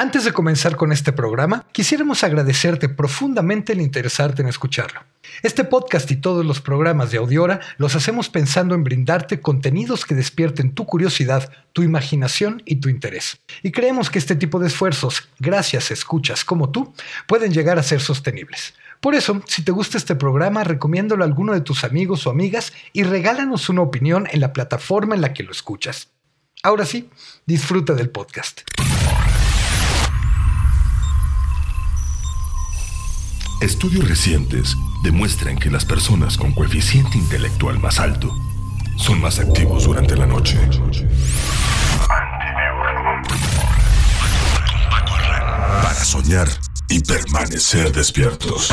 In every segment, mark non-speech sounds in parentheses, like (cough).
Antes de comenzar con este programa, quisiéramos agradecerte profundamente el interesarte en escucharlo. Este podcast y todos los programas de Audiora los hacemos pensando en brindarte contenidos que despierten tu curiosidad, tu imaginación y tu interés. Y creemos que este tipo de esfuerzos, gracias a escuchas como tú, pueden llegar a ser sostenibles. Por eso, si te gusta este programa, recomiéndalo a alguno de tus amigos o amigas y regálanos una opinión en la plataforma en la que lo escuchas. Ahora sí, disfruta del podcast. Estudios recientes demuestran que las personas con coeficiente intelectual más alto son más activos durante la noche. Para soñar y permanecer despiertos.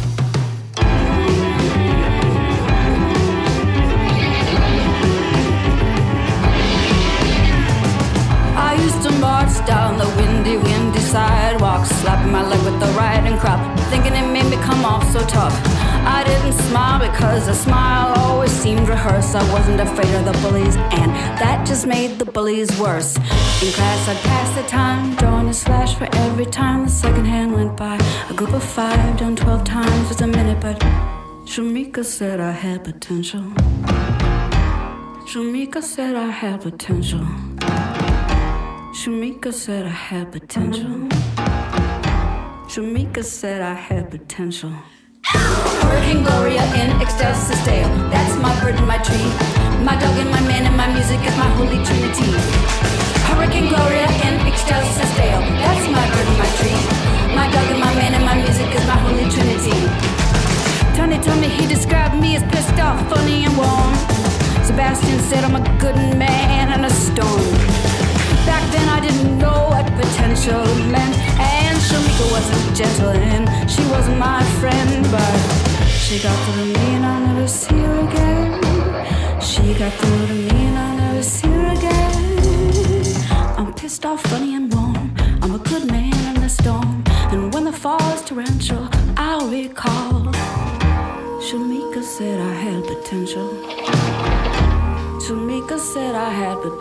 Because a smile always seemed rehearsed. I wasn't afraid of the bullies, and that just made the bullies worse. In class, I'd pass the time, drawing a slash for every time the second hand went by. A group of five, done 12 times was a minute, but Shamika said I had potential. Shamika said I had potential. Shamika said I had potential. Shamika said I had potential. Hurricane Gloria in excelsis Deo. That's my bird and my tree. My dog and my man and my music is my holy trinity.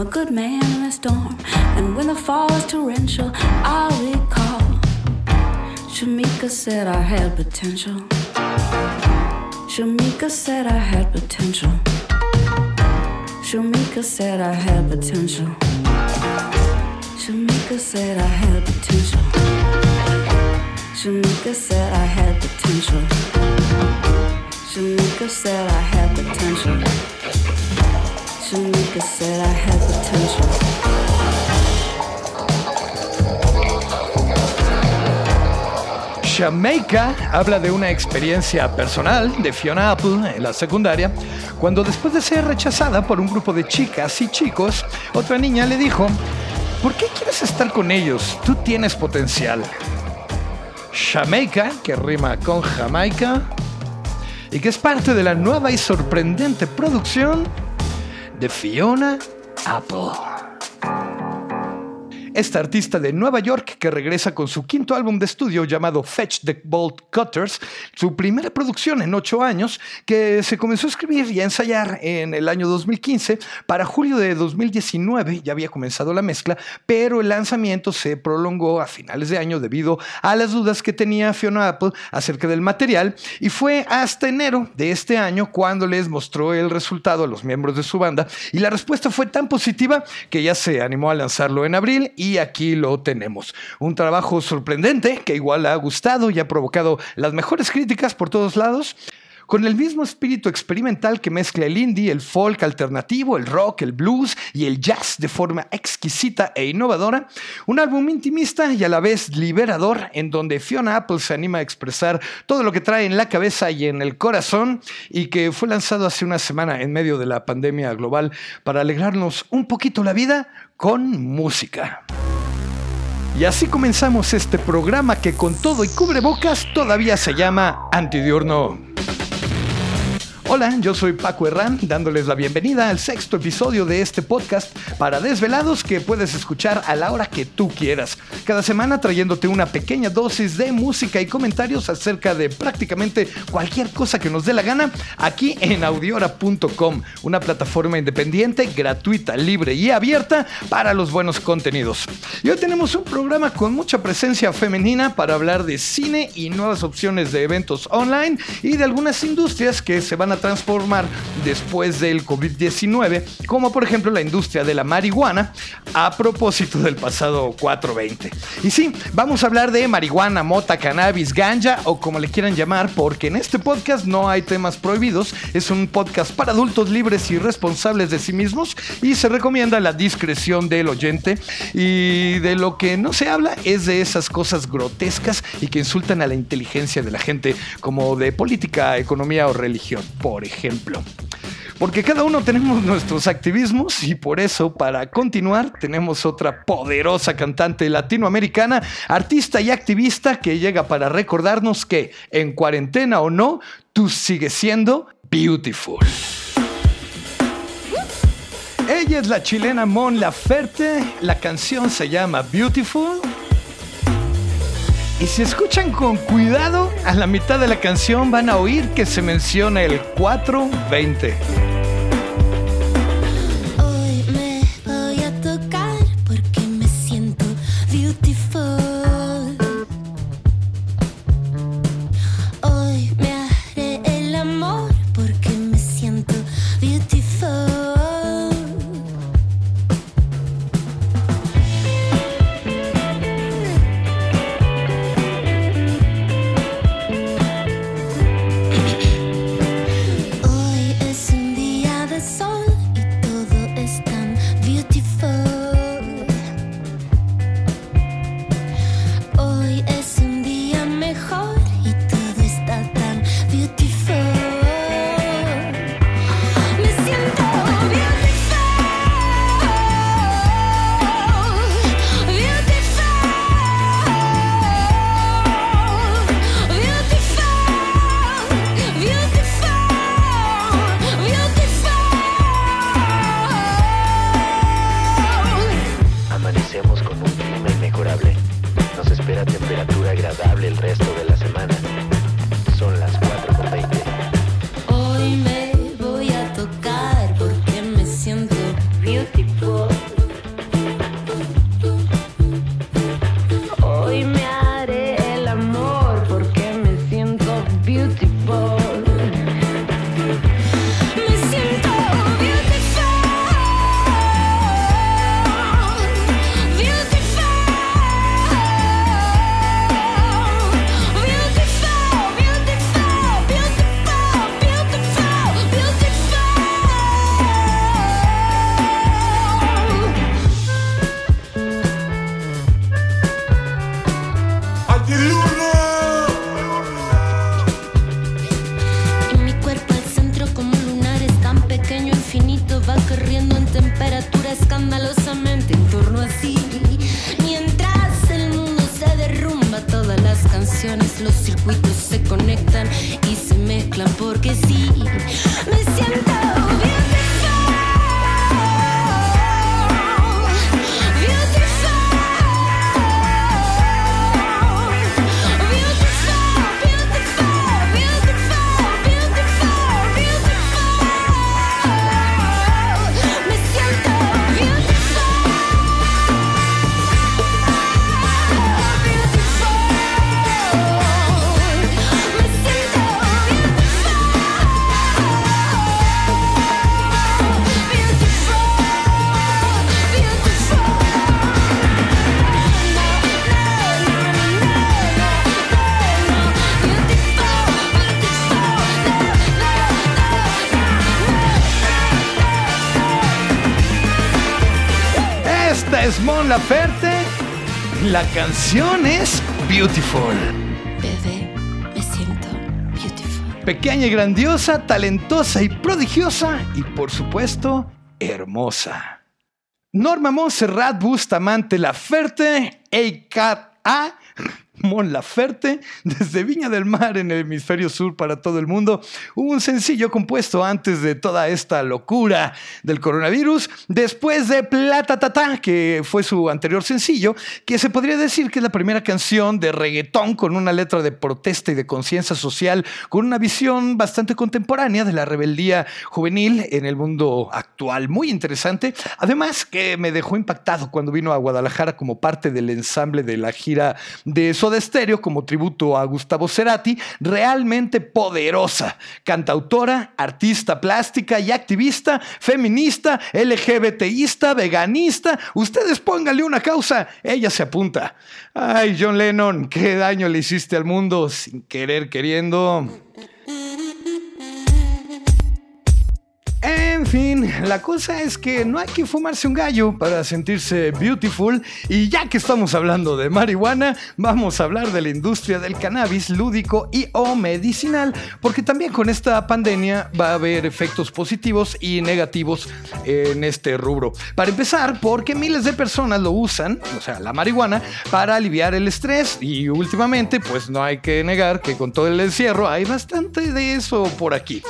I'm a good man in a storm, and when the fall is torrential, I'll recall. Shamika said I had potential. Shamika said I had potential. Shamika said I had potential. Shamika said I had potential. Shamika said I had potential. Shamika said I had potential. Jamaica habla de una experiencia personal de Fiona Apple en la secundaria, cuando después de ser rechazada por un grupo de chicas y chicos, otra niña le dijo, ¿por qué quieres estar con ellos? Tú tienes potencial. Jamaica, que rima con Jamaica, y que es parte de la nueva y sorprendente producción de Fiona Apple. Esta artista de Nueva York que regresa con su quinto álbum de estudio llamado Fetch the Bolt Cutters, su primera producción en ocho años, que se comenzó a escribir y a ensayar en el año 2015. Para julio de 2019 ya había comenzado la mezcla, pero el lanzamiento se prolongó a finales de año debido a las dudas que tenía Fiona Apple acerca del material y fue hasta enero de este año cuando les mostró el resultado a los miembros de su banda y la respuesta fue tan positiva que ya se animó a lanzarlo en abril y aquí lo tenemos. Un trabajo sorprendente que igual ha gustado y ha provocado las mejores críticas por todos lados con el mismo espíritu experimental que mezcla el indie, el folk alternativo, el rock, el blues y el jazz de forma exquisita e innovadora, un álbum intimista y a la vez liberador en donde Fiona Apple se anima a expresar todo lo que trae en la cabeza y en el corazón y que fue lanzado hace una semana en medio de la pandemia global para alegrarnos un poquito la vida con música. Y así comenzamos este programa que con todo y cubrebocas todavía se llama Antidiurno. Hola, yo soy Paco Herrán, dándoles la bienvenida al sexto episodio de este podcast para desvelados que puedes escuchar a la hora que tú quieras. Cada semana trayéndote una pequeña dosis de música y comentarios acerca de prácticamente cualquier cosa que nos dé la gana aquí en audiora.com, una plataforma independiente, gratuita, libre y abierta para los buenos contenidos. Y hoy tenemos un programa con mucha presencia femenina para hablar de cine y nuevas opciones de eventos online y de algunas industrias que se van a transformar después del COVID-19, como por ejemplo la industria de la marihuana, a propósito del pasado 420. Y sí, vamos a hablar de marihuana, mota, cannabis, ganja o como le quieran llamar, porque en este podcast no hay temas prohibidos, es un podcast para adultos libres y responsables de sí mismos y se recomienda la discreción del oyente. Y de lo que no se habla es de esas cosas grotescas y que insultan a la inteligencia de la gente, como de política, economía o religión por ejemplo. Porque cada uno tenemos nuestros activismos y por eso, para continuar, tenemos otra poderosa cantante latinoamericana, artista y activista que llega para recordarnos que, en cuarentena o no, tú sigues siendo beautiful. Ella es la chilena Mon Laferte, la canción se llama Beautiful y si escuchan con cuidado, a la mitad de la canción van a oír que se menciona el 420. La canción es Beautiful. Bebé, me siento beautiful. Pequeña y grandiosa, talentosa y prodigiosa y por supuesto hermosa. Norma Montserrat Bustamante Laferte, a.k.a. Mon Laferte, desde Viña del Mar en el hemisferio sur para todo el mundo, un sencillo compuesto antes de toda esta locura del coronavirus, después de Plata Tata, que fue su anterior sencillo, que se podría decir que es la primera canción de reggaetón con una letra de protesta y de conciencia social, con una visión bastante contemporánea de la rebeldía juvenil en el mundo actual, muy interesante, además que me dejó impactado cuando vino a Guadalajara como parte del ensamble de la gira de Soda Stereo como tributo a Gustavo Cerati, realmente poderosa, cantautora, artista plástica y activista, feminista, LGBTista, veganista. Ustedes pónganle una causa, ella se apunta. Ay, John Lennon, qué daño le hiciste al mundo sin querer queriendo. En fin, la cosa es que no hay que fumarse un gallo para sentirse beautiful y ya que estamos hablando de marihuana, vamos a hablar de la industria del cannabis lúdico y o medicinal, porque también con esta pandemia va a haber efectos positivos y negativos en este rubro. Para empezar, porque miles de personas lo usan, o sea, la marihuana, para aliviar el estrés y últimamente, pues no hay que negar que con todo el encierro hay bastante de eso por aquí.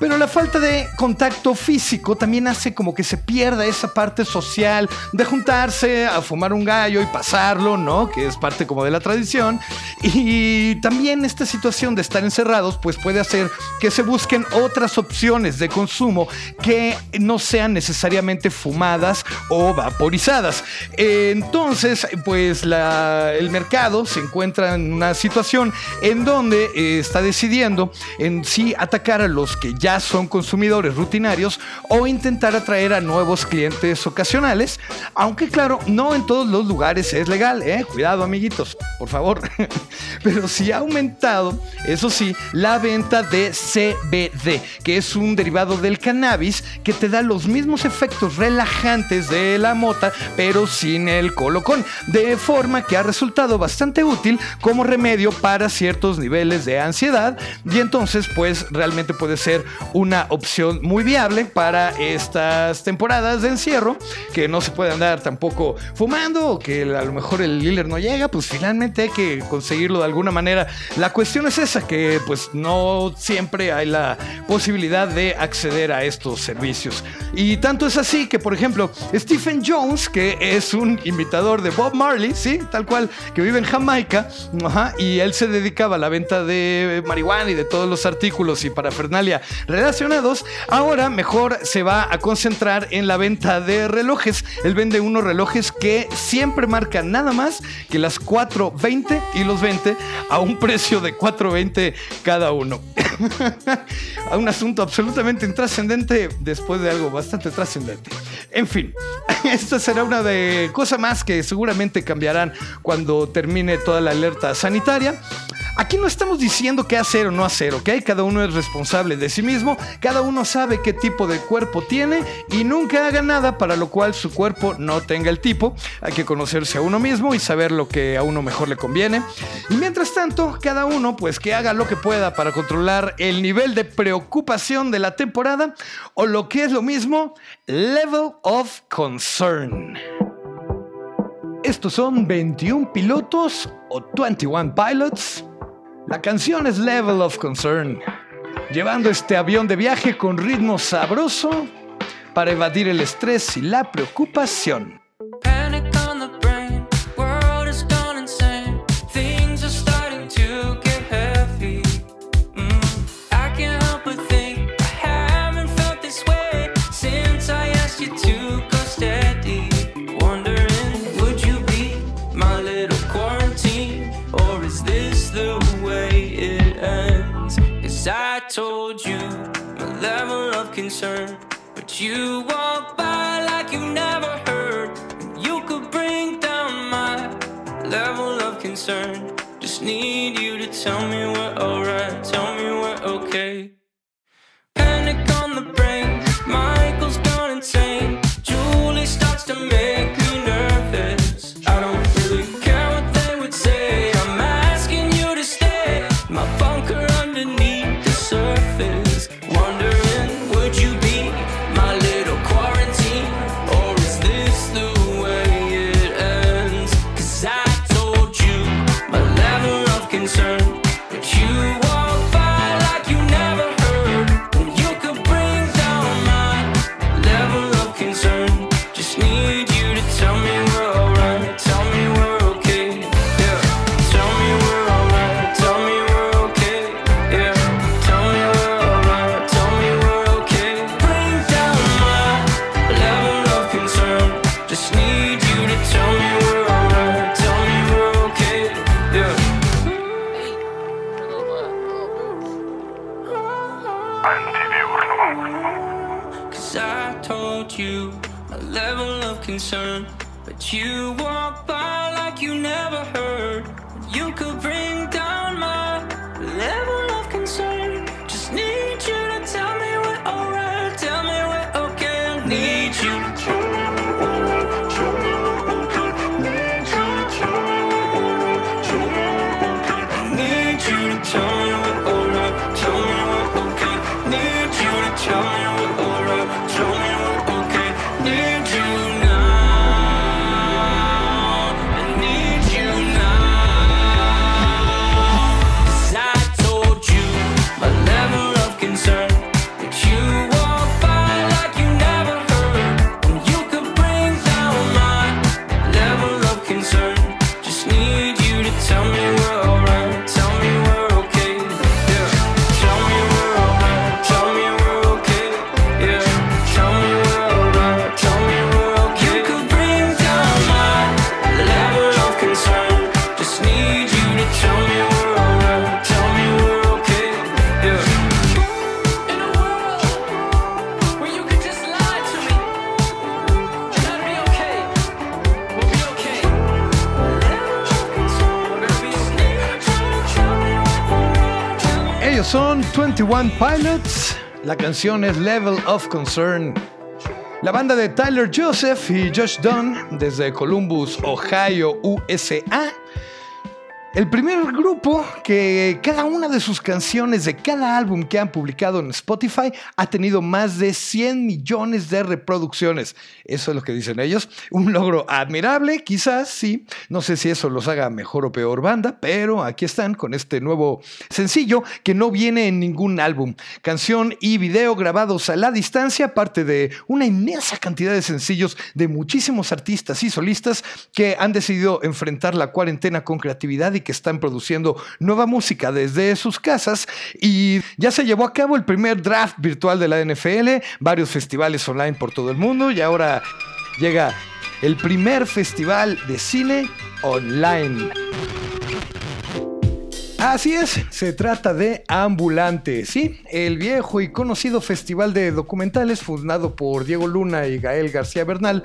Pero la falta de contacto físico también hace como que se pierda esa parte social de juntarse a fumar un gallo y pasarlo, ¿no? Que es parte como de la tradición. Y también esta situación de estar encerrados, pues puede hacer que se busquen otras opciones de consumo que no sean necesariamente fumadas o vaporizadas. Entonces, pues el mercado se encuentra en una situación en donde eh, está decidiendo en sí atacar a los que ya son consumidores rutinarios o intentar atraer a nuevos clientes ocasionales, aunque claro, no en todos los lugares es legal, ¿eh? cuidado amiguitos, por favor. (laughs) Pero sí ha aumentado, eso sí, la venta de CBD, que es un derivado del cannabis que te da los mismos efectos relajantes de la mota, pero sin el colocón, de forma que ha resultado bastante útil como remedio para ciertos niveles de ansiedad y entonces pues realmente puede ser una opción muy viable para estas temporadas de encierro, que no se puede andar tampoco fumando o que a lo mejor el dealer no llega, pues finalmente hay que conseguirlo de alguna manera. La cuestión es esa, que pues no siempre hay la posibilidad de acceder a estos servicios. Y tanto es así que, por ejemplo, Stephen Jones, que es un imitador de Bob Marley, sí, tal cual, que vive en Jamaica, y él se dedicaba a la venta de marihuana y de todos los artículos y parafernalia relacionados, ahora mejor se va a concentrar en la venta de relojes. Él vende unos relojes que siempre marcan nada más que las 4.20 y los 20 a un precio de 4.20 cada uno. (laughs) a un asunto absolutamente intrascendente después de algo bastante trascendente. En fin, (laughs) esta será una de cosas más que seguramente cambiarán cuando termine toda la alerta sanitaria. Aquí no estamos diciendo qué hacer o no hacer, ¿ok? Cada uno es responsable de sí mismo, cada uno sabe qué tipo de cuerpo tiene y nunca haga nada para lo cual su cuerpo no tenga el tipo. Hay que conocerse a uno mismo y saber lo que a uno mejor le conviene. Y mientras tanto, cada uno pues que haga lo que pueda para controlar el nivel de preocupación de la temporada o lo que es lo mismo, level of concern. Estos son 21 pilotos o 21 pilots la canción es Level of Concern, llevando este avión de viaje con ritmo sabroso para evadir el estrés y la preocupación. You walk by like you never heard. You could bring down my level of concern. Just need you to tell me we're alright, tell me we're okay. Level of concern. But you walk by like you never heard. You could bring 21 Pilots. La canción es Level of Concern. La banda de Tyler Joseph y Josh Dunn desde Columbus, Ohio, USA. El primer grupo que cada una de sus canciones de cada álbum que han publicado en Spotify ha tenido más de 100 millones de reproducciones. Eso es lo que dicen ellos. Un logro admirable, quizás, sí. No sé si eso los haga mejor o peor banda, pero aquí están con este nuevo sencillo que no viene en ningún álbum. Canción y video grabados a la distancia, parte de una inmensa cantidad de sencillos de muchísimos artistas y solistas que han decidido enfrentar la cuarentena con creatividad y que están produciendo nueva música desde sus casas. Y ya se llevó a cabo el primer draft virtual de la NFL, varios festivales online por todo el mundo y ahora llega el primer festival de cine online. Así es, se trata de Ambulante, sí, el viejo y conocido festival de documentales fundado por Diego Luna y Gael García Bernal,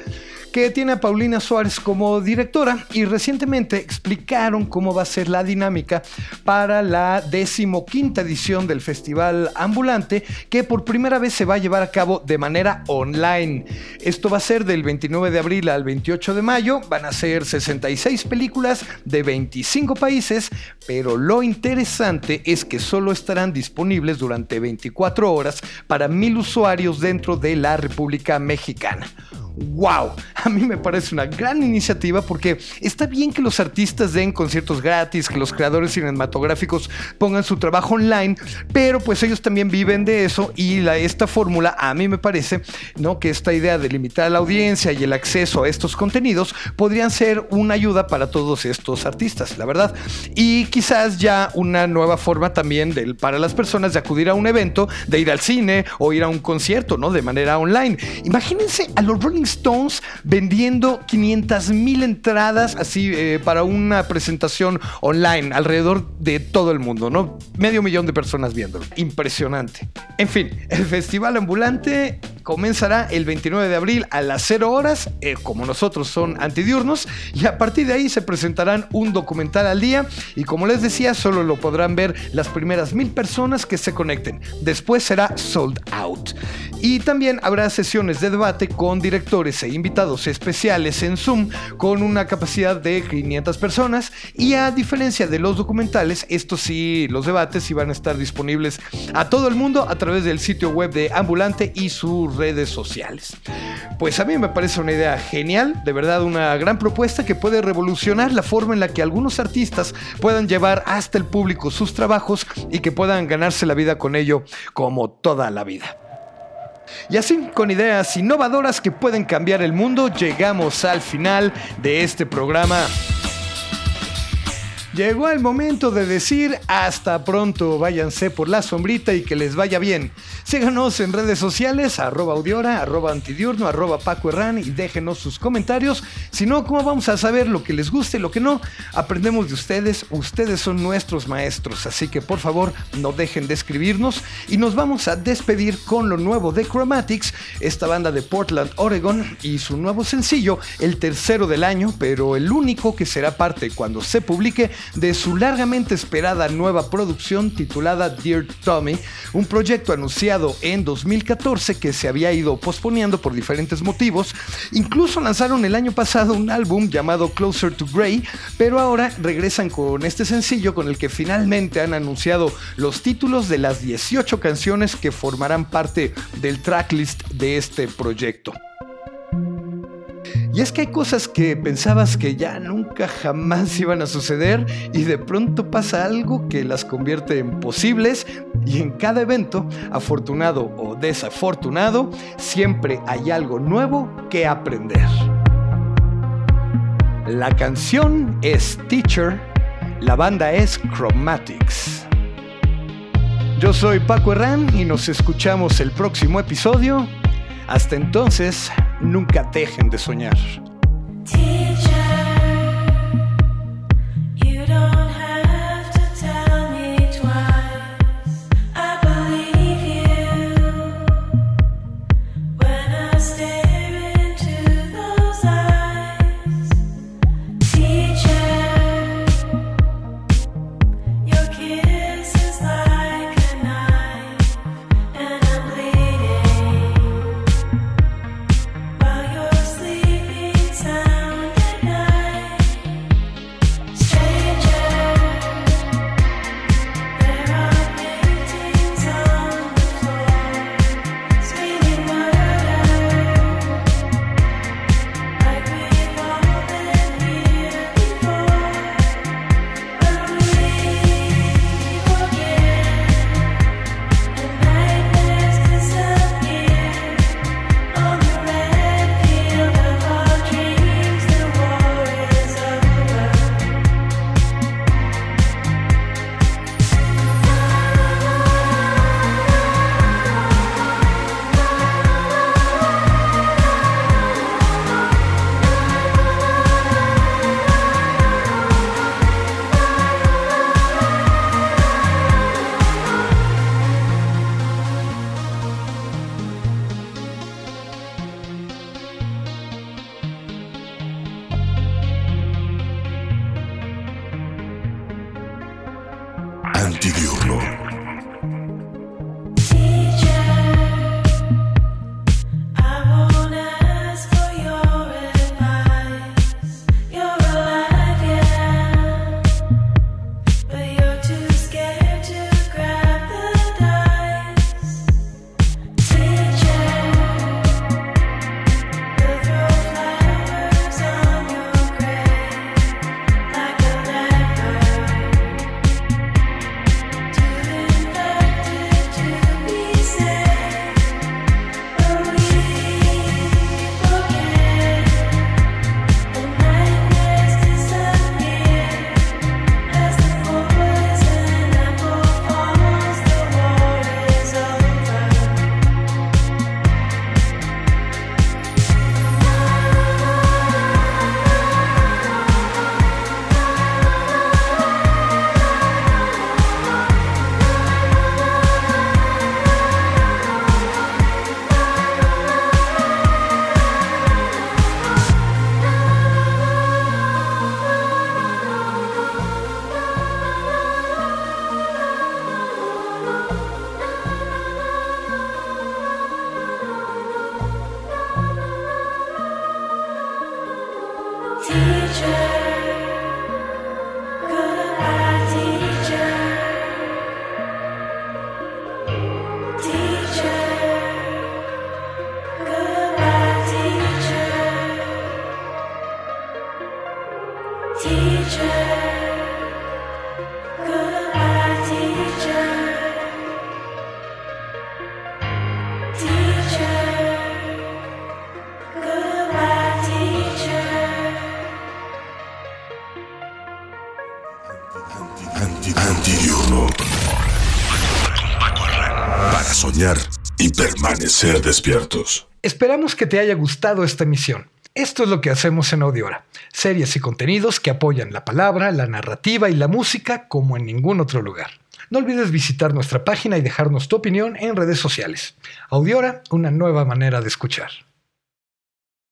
que tiene a Paulina Suárez como directora y recientemente explicaron cómo va a ser la dinámica para la decimoquinta edición del festival Ambulante, que por primera vez se va a llevar a cabo de manera online. Esto va a ser del 29 de abril al 28 de mayo, van a ser 66 películas de 25 países, pero lo interesante es que solo estarán disponibles durante 24 horas para mil usuarios dentro de la República Mexicana. ¡Wow! A mí me parece una gran iniciativa porque está bien que los artistas den conciertos gratis, que los creadores cinematográficos pongan su trabajo online, pero pues ellos también viven de eso y esta fórmula a mí me parece ¿no? que esta idea de limitar la audiencia y el acceso a estos contenidos podrían ser una ayuda para todos estos artistas, la verdad. Y quizás ya una nueva forma también para las personas de acudir a un evento, de ir al cine o ir a un concierto, ¿no? De manera online. Imagínense a los Rolling Stones vendiendo 500 mil entradas así eh, para una presentación online alrededor de todo el mundo, ¿no? Medio millón de personas viéndolo. Impresionante. En fin, el festival ambulante comenzará el 29 de abril a las 0 horas, eh, como nosotros son antidiurnos, y a partir de ahí se presentarán un documental al día y como les decía, solo lo podrán ver las primeras mil personas que se conecten. Después será sold out. Y también habrá sesiones de debate con directores e invitados especiales en Zoom con una capacidad de 500 personas y a diferencia de los documentales, estos sí, los debates sí van a estar disponibles a todo el mundo a través del sitio web de Ambulante y redes sociales. Pues a mí me parece una idea genial, de verdad una gran propuesta que puede revolucionar la forma en la que algunos artistas puedan llevar hasta el público sus trabajos y que puedan ganarse la vida con ello como toda la vida. Y así, con ideas innovadoras que pueden cambiar el mundo, llegamos al final de este programa. Llegó el momento de decir hasta pronto, váyanse por la sombrita y que les vaya bien. Síganos en redes sociales, arroba audiora, arroba antidiurno, arroba Paco Herrán y déjenos sus comentarios. Si no, ¿cómo vamos a saber lo que les guste y lo que no? Aprendemos de ustedes, ustedes son nuestros maestros, así que por favor no dejen de escribirnos y nos vamos a despedir con lo nuevo de Chromatics, esta banda de Portland, Oregon y su nuevo sencillo, el tercero del año, pero el único que será parte cuando se publique de su largamente esperada nueva producción titulada Dear Tommy, un proyecto anunciado en 2014 que se había ido posponiendo por diferentes motivos. Incluso lanzaron el año pasado un álbum llamado Closer to Grey, pero ahora regresan con este sencillo con el que finalmente han anunciado los títulos de las 18 canciones que formarán parte del tracklist de este proyecto. Y es que hay cosas que pensabas que ya nunca jamás iban a suceder y de pronto pasa algo que las convierte en posibles y en cada evento, afortunado o desafortunado, siempre hay algo nuevo que aprender. La canción es Teacher, la banda es Chromatics. Yo soy Paco Herrán y nos escuchamos el próximo episodio. Hasta entonces, nunca dejen de soñar. Antidiurno. Permanecer despiertos. Esperamos que te haya gustado esta emisión. Esto es lo que hacemos en Audiora, series y contenidos que apoyan la palabra, la narrativa y la música como en ningún otro lugar. No olvides visitar nuestra página y dejarnos tu opinión en redes sociales. Audiora, una nueva manera de escuchar.